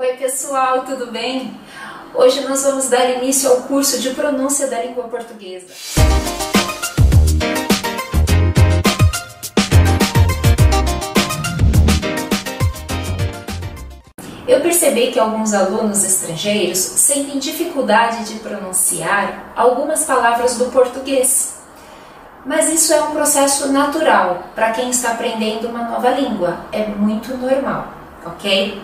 Oi pessoal, tudo bem? Hoje nós vamos dar início ao curso de pronúncia da língua portuguesa. Eu percebi que alguns alunos estrangeiros sentem dificuldade de pronunciar algumas palavras do português. Mas isso é um processo natural para quem está aprendendo uma nova língua, é muito normal, ok?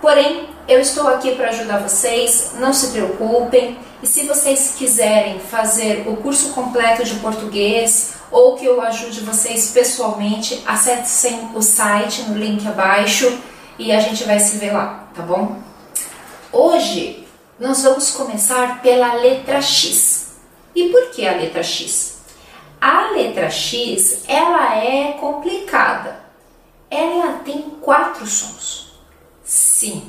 Porém, eu estou aqui para ajudar vocês, não se preocupem. E se vocês quiserem fazer o curso completo de português ou que eu ajude vocês pessoalmente, acessem o site no link abaixo e a gente vai se ver lá, tá bom? Hoje nós vamos começar pela letra X. E por que a letra X? A letra X, ela é complicada. Ela tem quatro sons. Sim,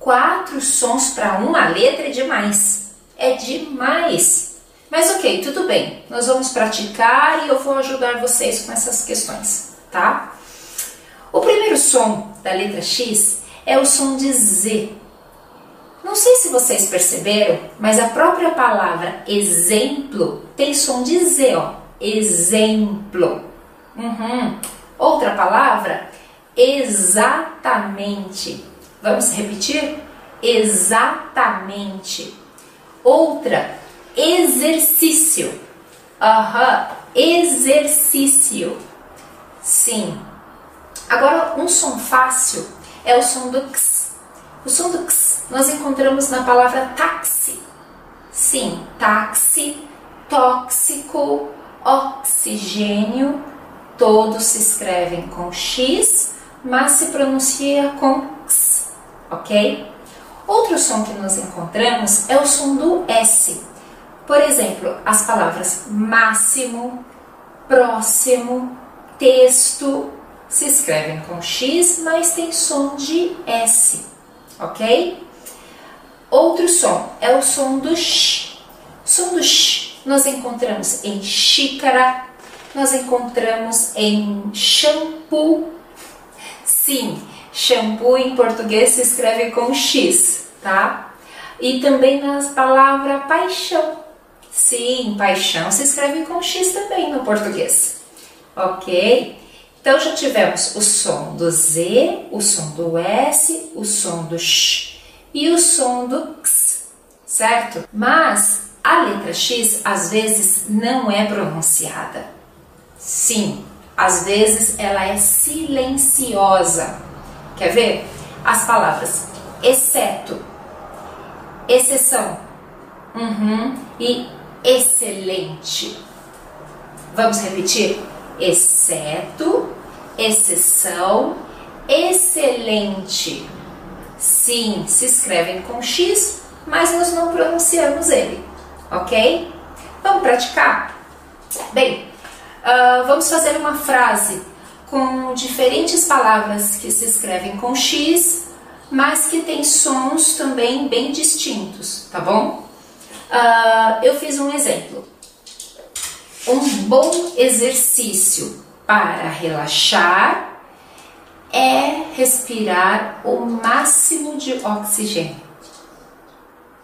quatro sons para uma letra é demais. É demais. Mas ok, tudo bem. Nós vamos praticar e eu vou ajudar vocês com essas questões, tá? O primeiro som da letra X é o som de Z. Não sei se vocês perceberam, mas a própria palavra exemplo tem som de Z, ó. Exemplo. Uhum. Outra palavra, exatamente. Vamos repetir? Exatamente. Outra, exercício. Aham, exercício. Sim, Agora, um som fácil é o som do x. O som do x nós encontramos na palavra táxi. Sim, táxi, tóxico, oxigênio, todos se escrevem com x, mas se pronuncia com ok? Outro som que nós encontramos é o som do S. Por exemplo, as palavras máximo, próximo, texto, se escrevem com X, mas tem som de S, ok? Outro som é o som do X. Som do X nós encontramos em xícara, nós encontramos em shampoo. Sim, shampoo em português se escreve com X, tá? E também nas palavras paixão. Sim, paixão se escreve com X também no português, ok? Então já tivemos o som do Z, o som do S, o som do X e o som do X, certo? Mas a letra X às vezes não é pronunciada. Sim, às vezes ela é silenciosa. Quer ver? As palavras exceto, exceção uhum, e excelente. Vamos repetir? exceto, exceção, excelente. Sim, se escrevem com X, mas nós não pronunciamos ele, ok? Vamos praticar? Bem, uh, vamos fazer uma frase com diferentes palavras que se escrevem com X, mas que tem sons também bem distintos, tá bom? Uh, eu fiz um exemplo. Um bom exercício para relaxar é respirar o máximo de oxigênio.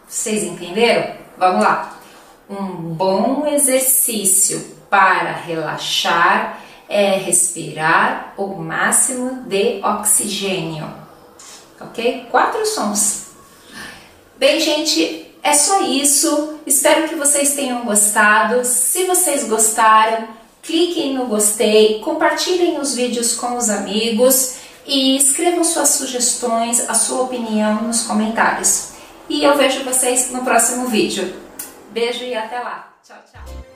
Vocês entenderam? Vamos lá. Um bom exercício para relaxar é respirar o máximo de oxigênio. Ok? Quatro sons. Bem, gente, é só isso. Espero que vocês tenham gostado. Se vocês gostaram, cliquem no gostei, compartilhem os vídeos com os amigos e escrevam suas sugestões, a sua opinião nos comentários. E eu vejo vocês no próximo vídeo. Beijo e até lá. Tchau, tchau.